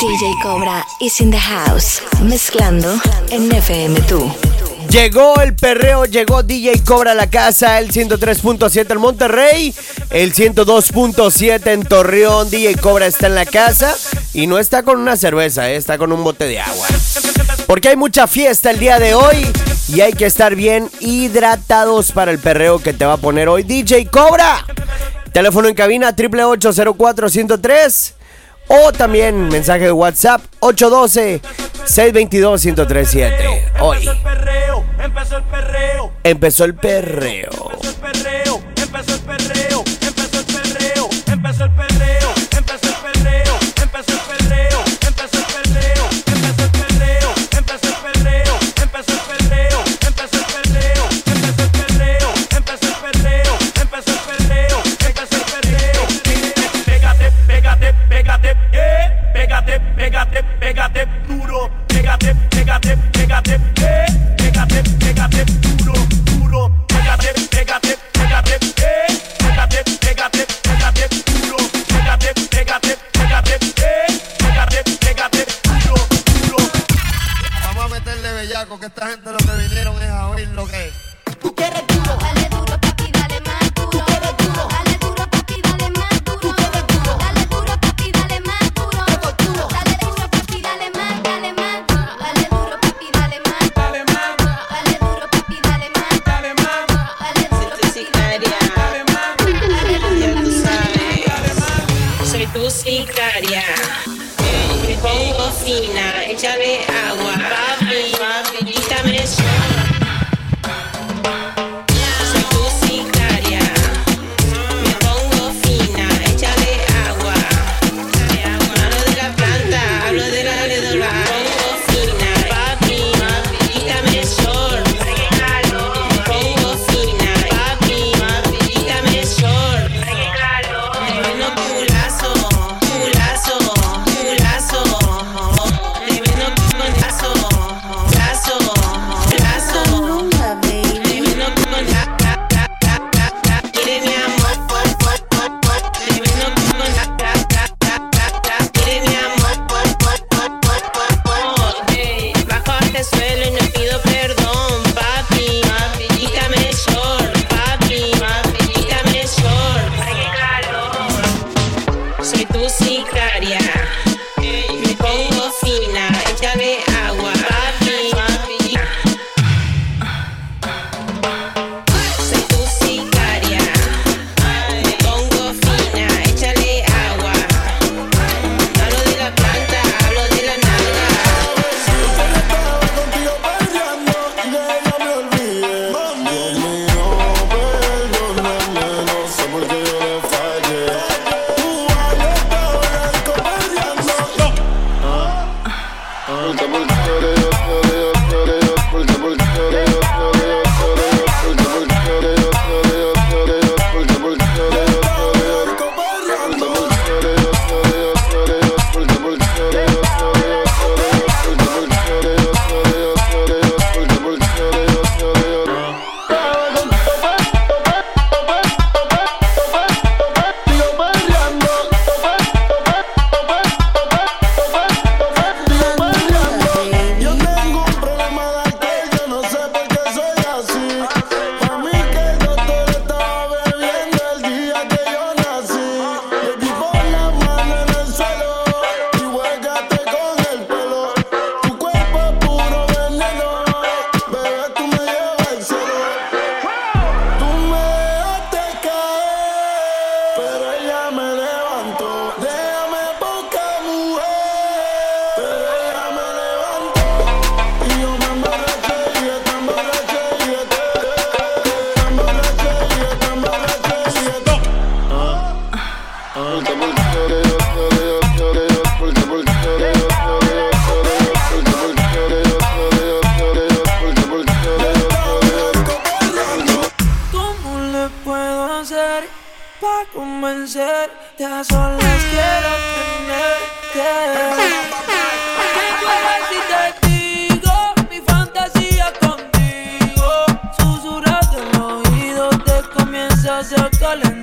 DJ Cobra is in the house, mezclando en FM2. Llegó el perreo, llegó DJ Cobra a la casa, el 103.7 en Monterrey, el 102.7 en Torreón. DJ Cobra está en la casa y no está con una cerveza, eh, está con un bote de agua. Porque hay mucha fiesta el día de hoy y hay que estar bien hidratados para el perreo que te va a poner hoy DJ Cobra. Teléfono en cabina 888 103 o también mensaje de WhatsApp 812-622-1037. Hoy. Empezó el perreo, empezó el perreo. Empezó el perreo. Empezó el perreo, empezó el perreo, empezó el perreo, empezó el perreo. calentar. Tú me dices y nos vamos,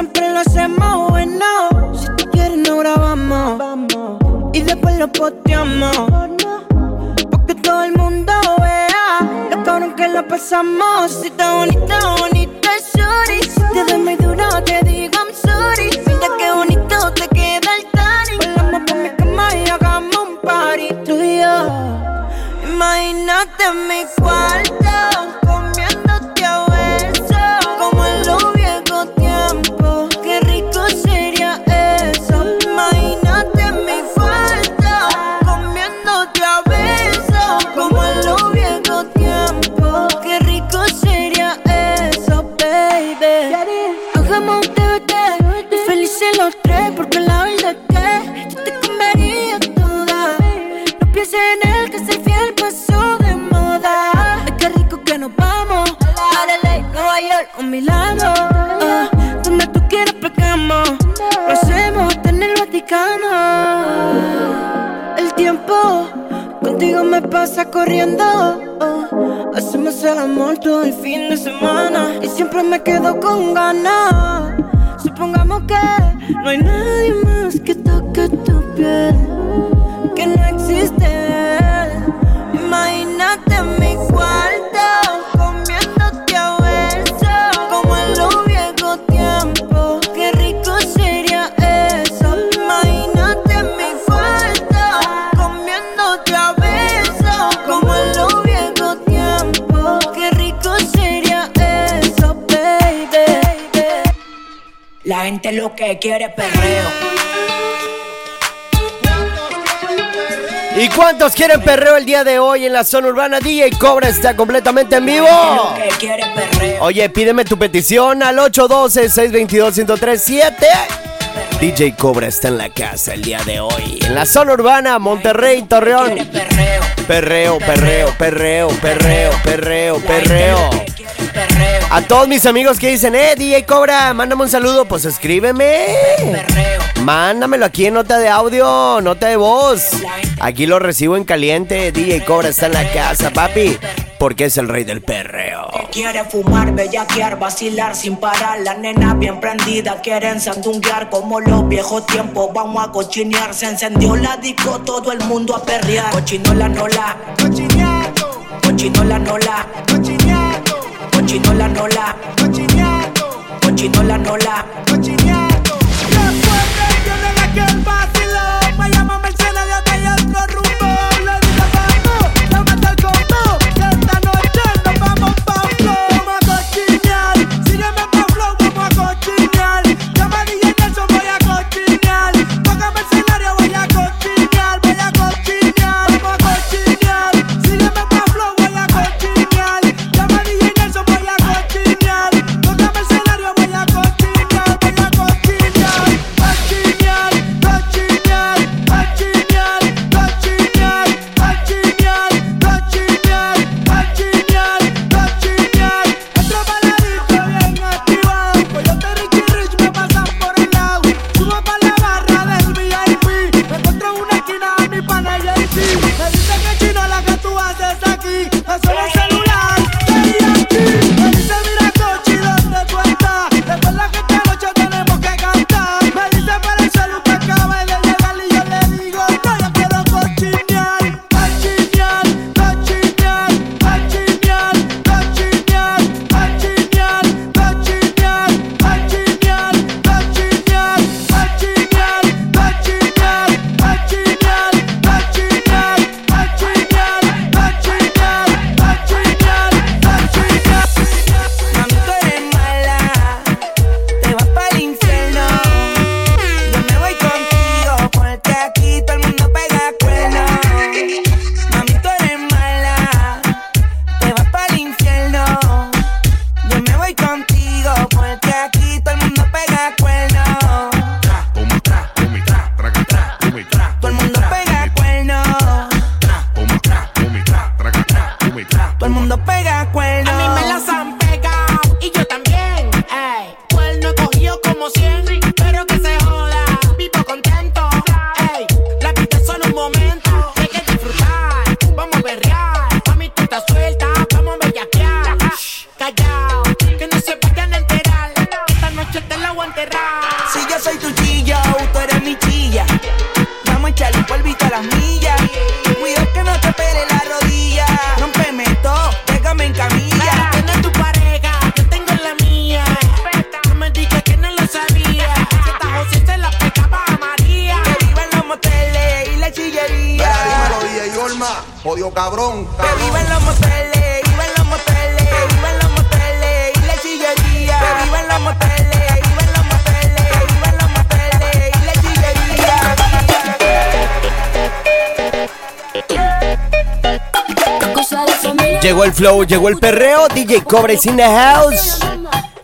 siempre lo hacemos bueno. Si tú quieres, no grabamos. Y después lo posteamos. Porque todo el mundo vea lo cabrón que lo pasamos. Si está bonita, bonita, sorry. Si te doy muy duro, te digo I'm sorry. Mira qué bonito te queda el tanning. Volamos por mi cama y hagamos un party. Tú y yo. Imagínate mi cuarto con mi lado. Ah, donde tú quieras pegamos. Lo hacemos hasta en el Vaticano. El tiempo contigo me pasa corriendo. Oh, hacemos el amor todo el fin de semana. Y siempre me quedo con ganas. Supongamos que no hay nadie más que toque tu piel. Gente lo que quiere es perreo. ¿Y cuántos quieren perreo el día de hoy en la zona urbana? DJ Cobra está completamente en vivo. Oye, pídeme tu petición al 812-622-1037. DJ Cobra está en la casa el día de hoy. En la zona urbana, Monterrey, Torreón. Perreo, perreo, perreo, perreo, perreo, perreo. A todos mis amigos que dicen, eh, DJ Cobra, mándame un saludo, pues escríbeme. Mándamelo aquí en nota de audio, nota de voz. Aquí lo recibo en caliente. DJ Cobra está en la casa, papi, porque es el rey del perreo. Quiere fumar, bellaquear, vacilar sin parar. La nena bien prendida, quieren sandunguear como los viejos tiempos. Vamos a cochinear. Se encendió la disco, todo el mundo a perrear. Cochino la nola, cochineado. Cochino la nola, cochineado. Cochino la nola, cochineado. Cochino la nola, cochineado. El flow, llegó el perreo, DJ Cobra is in the house.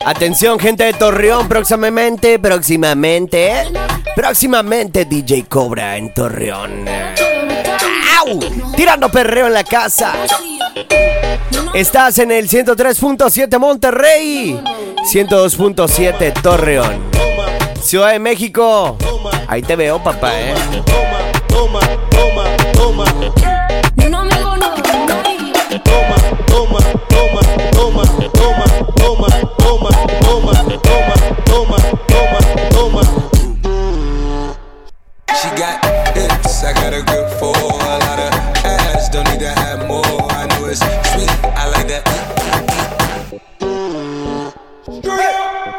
Atención, gente de Torreón, próximamente, próximamente, próximamente DJ Cobra en Torreón. ¡Au! Tirando perreo en la casa. Estás en el 103.7 Monterrey, 102.7 Torreón. Ciudad de México. Ahí te veo, papá, eh. Ni un I got a grip for a lot of ass. Don't need to have more. I know it's sweet, I like that.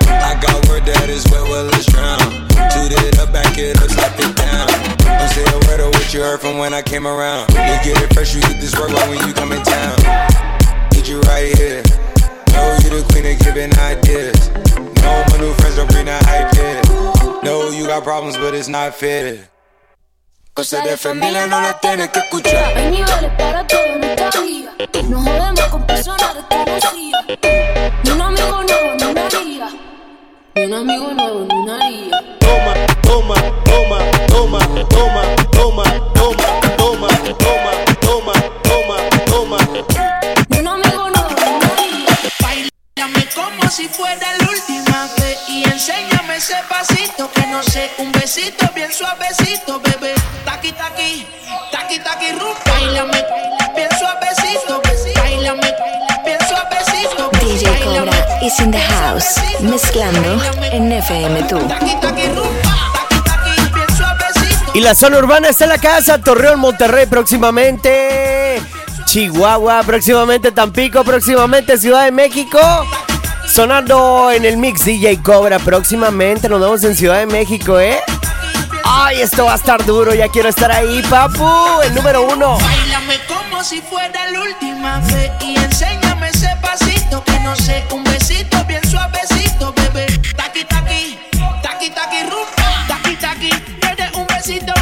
I got word that is wet, well it's drown. Toot it up, back it up, slap it down. Don't say a word of what you heard from when I came around. You get it fresh, you get this work right when you come in town. Need you right here. Know you the queen of giving ideas. No, my new friends don't bring that hype here. No, you got problems, but it's not fair. Cosas de familia no las tienes que escuchar. Hay niveles para todo en esta vida. No jodemos con personas desconocidas. Ni un amigo nuevo, ni una haría. Ni un amigo nuevo, ni una haría. Ni Bailame como si fuera la última vez y enséñame ese pasito que no sé, un besito bien suavecito, bebé. Taqui taqui, taqui taqui rum. Bailame bien suavecito, bailame bien suavecito. DJ Cobra is in the house, mezclando en FM tú. Taqui taqui rum, taqui taqui bien suavecito. Y la zona urbana está en la casa, Torreón, Monterrey próximamente, Chihuahua próximamente, Tampico próximamente, Ciudad de México. Sonando en el mix DJ Cobra próximamente, nos vemos en Ciudad de México, ¿eh? Ay, esto va a estar duro, ya quiero estar ahí, papu, el número uno. Bailame como si fuera la última vez y enséñame ese pasito que no sé, un besito bien suavecito, bebé. Taqui taqui, taqui taqui rum, taqui taqui. Eres un besito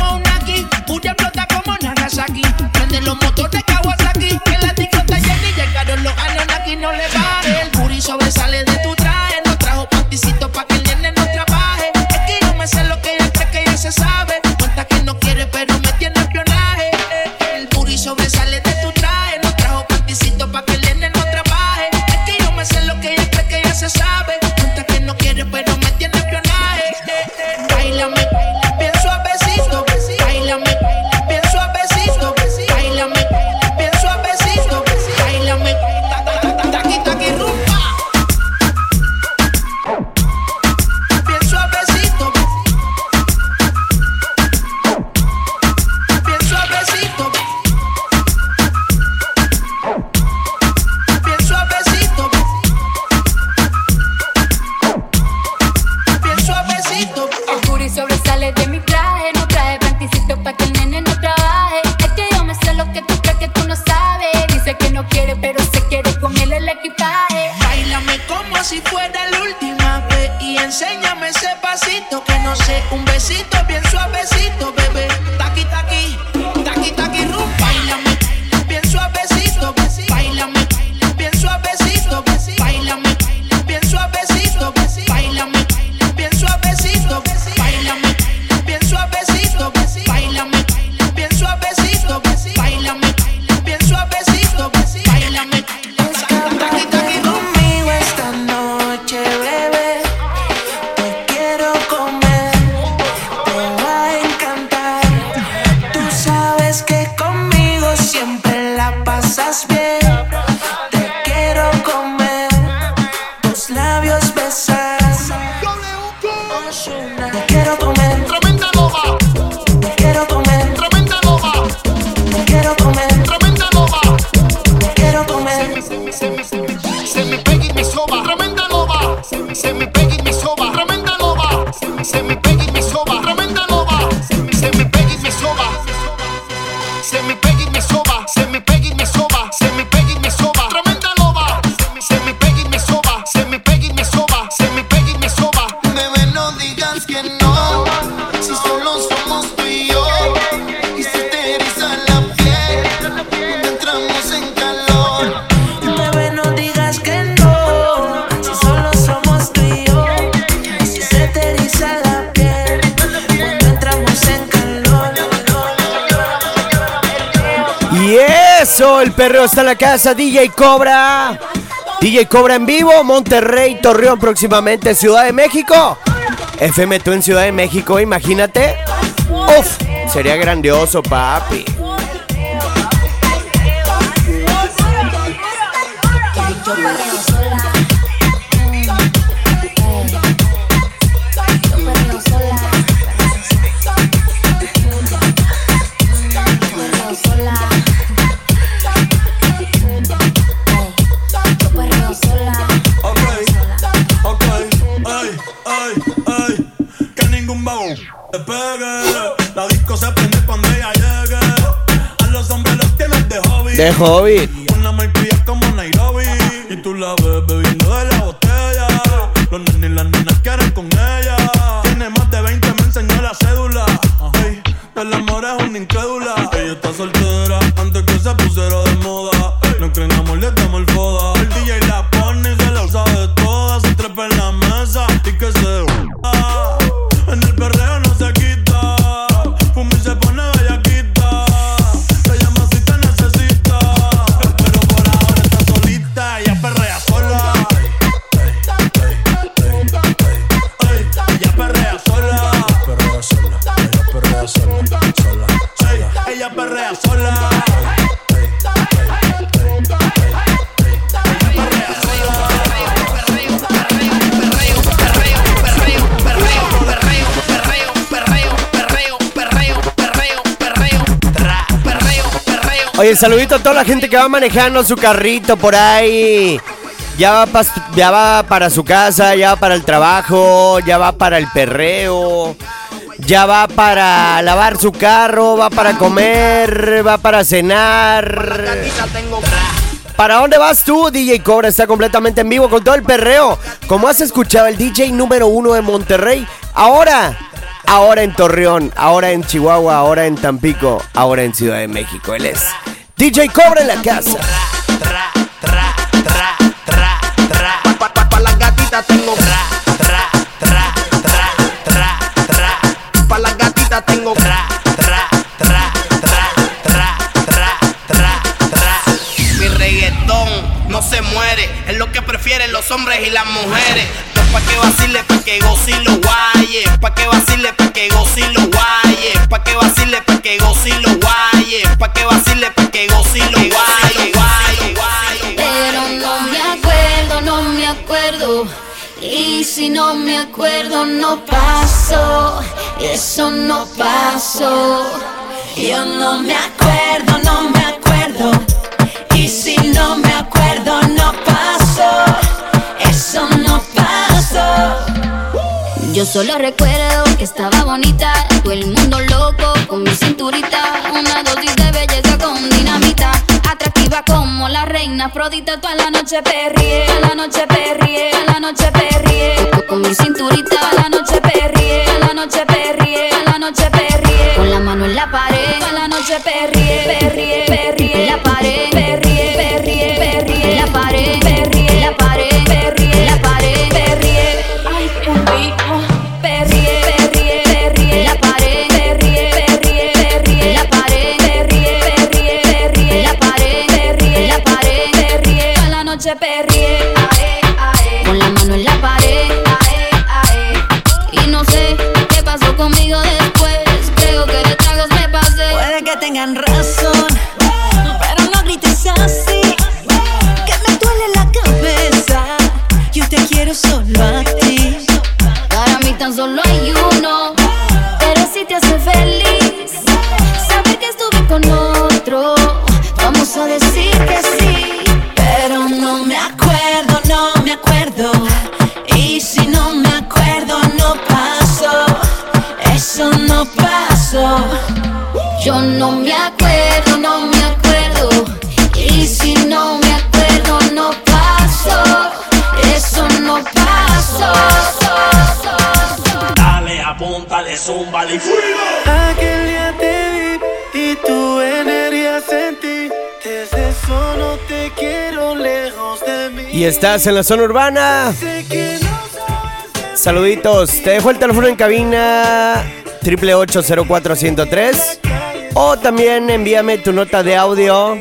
el perreo está en la casa, DJ Cobra. DJ Cobra en vivo, Monterrey, Torreón próximamente, Ciudad de México. FM tú en Ciudad de México, imagínate. Uf, sería grandioso, papi. De hobby. Oye, saludito a toda la gente que va manejando su carrito por ahí. Ya va, ya va para su casa, ya va para el trabajo, ya va para el perreo, ya va para lavar su carro, va para comer, va para cenar. ¿Para dónde vas tú? DJ Cobra está completamente en vivo con todo el perreo. Como has escuchado, el DJ número uno de Monterrey. Ahora, ahora en Torreón, ahora en Chihuahua, ahora en Tampico, ahora en Ciudad de México. Él es DJ Cobra en la casa. Pa, pa, pa las gatitas tengo Pa las gatitas tengo Mi reggaetón no se muere, es lo que prefieren los hombres y las mujeres. No pa' que vacile, pa' que goce y lo guaye. Pa' que vacile, pa' que goce y lo guaye. Pa' que vacile, pa' que goce y lo guaye. Pa' que vacile, Pero no me acuerdo, no me acuerdo. Y si no me acuerdo, no pasó. Eso no pasó. Yo no me acuerdo, no me acuerdo. Y si no me acuerdo, no pasó. Eso no pasó. Yo solo recuerdo que estaba bonita, todo el mundo loco con mi cinturita, una dosis como la reina Afrodita, toda la noche perrié, toda la noche perrié, toda la noche perrié, con mi cinturita, toda la noche perrié, toda la noche perrié, y Aquel día te vi y tu energía sentí. Desde eso no te quiero lejos de mí. Y estás en la zona urbana. Sé que no Saluditos. Te dejo el teléfono en cabina triple ocho cero cuatro ciento tres. O también envíame tu nota de audio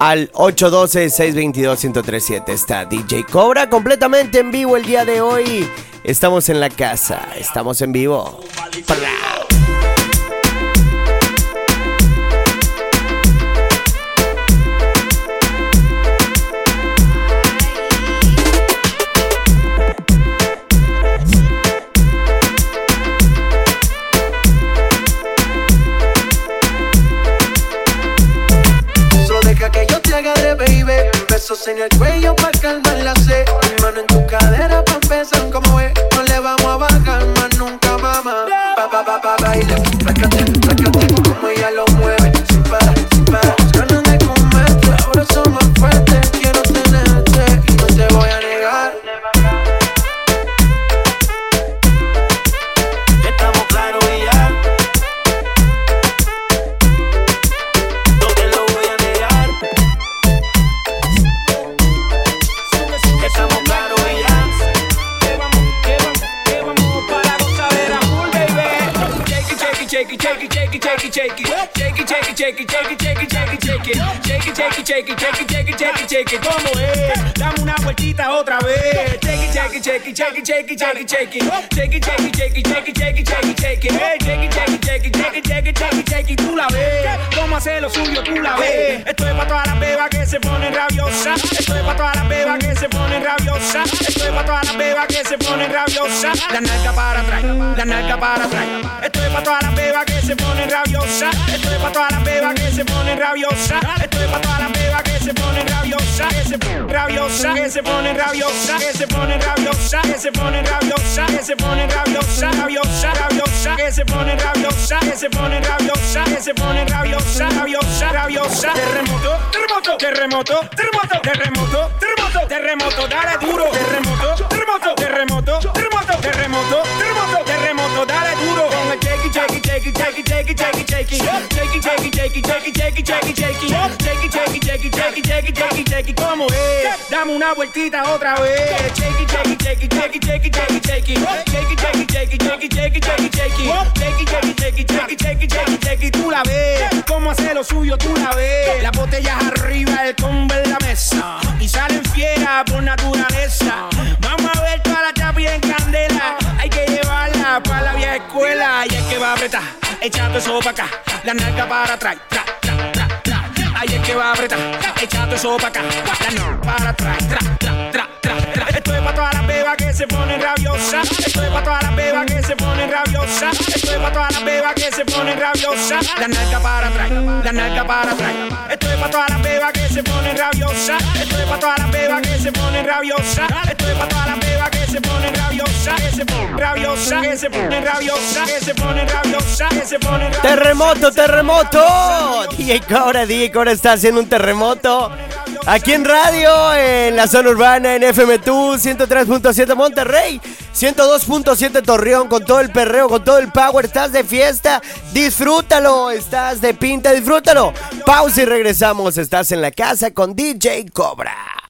al 812-622-1037. Está DJ Cobra completamente en vivo el día de hoy. Estamos en la casa, estamos en vivo. Shake it, shake it, shake it, shake it, shake it, shake it, shake it. Shake it, shake it, shake it, shake it, shake it, shake it, shake it. Shake it, shake it, shake it, shake it, shake it. ¿Cómo es? Dame una vueltita otra vez. Shake it, shake it, shake it, shake it, shake it, shake it, shake it. Shake it, shake it, shake it, shake it, shake it, shake it, shake it. Hey, shake it, shake it, shake it, shake it, shake it, shake it, shake it. Tú la ves. Cómo hace lo suyo, tú la ves. Esto es para todas las bebas que se ponen rabiosas. Esto es para todas las bebas que se ponen rabiosas. Esto es para todas las bebas que se ponen rabiosas. La nalga para atrás, la nalga para atrás. Esto es para todas las bebas que se ponen rabiosas. Esto es para todas las que se ponen rabiosas. Esto es para todas las que se ponen rabiosas. Que se ponen rabiosas, que se ponen rabiosas, que se ponen rabiosas, que se ponen rabiosas, que se ponen rabiosas, rabiosa, rabiosa, que se ponen rabiosas, que se ponen rabiosas, que se ponen rabiosas, rabiosa, rabiosa. Terremoto, terremoto, terremoto, terremoto, terremoto, terremoto, terremoto, dale duro. Terremoto, terremoto, terremoto, terremoto, terremoto, terremoto, it, shake it, shake it, shake it, shake it, shake it, shake it. Shake it, shake it, shake it, shake it, shake it, shake it, shake it. Shake it, shake it, shake it, shake it, shake it, shake it, shake it. ¿Cómo es? Dame una vueltita otra vez. Tú la ves. Cómo hace lo suyo, tú la ves. Las botellas arriba, el combo en la mesa. Y salen fieras por naturaleza. Vamos a ver toda la chapa en candela. Llevarla para la vieja escuela. Y es que va a apretar, echando eso para acá. La nalga para atrás. Tra, tra, tra, tra. Es que va a apretar, echando eso para acá. La nalga para atrás. Tra, tra, tra, tra. Esto es para todas las bebas que se ponen rabiosas. Esto es para todas las bebas que se ponen rabiosas. Esto es para todas las bebas que se ponen rabiosas. La nalga para atrás, la nalga para atrás. Esto es para todas las bebas que se ponen rabiosas. Esto es para todas las bebas que se ponen rabiosas. Esto es para todas las bebas se ponen rabiosas. Que se ponen rabiosas, que se se ponen rabiosas, que se. Terremoto, terremoto. DJ Cobra, DJ Cobra está haciendo un terremoto. Aquí en radio, en la zona urbana, en FM2, 103.7 Monterrey, 102.7 Torreón, con todo el perreo, con todo el power. Estás de fiesta, disfrútalo. Estás de pinta, disfrútalo. Pausa y regresamos. Estás en la casa con DJ Cobra.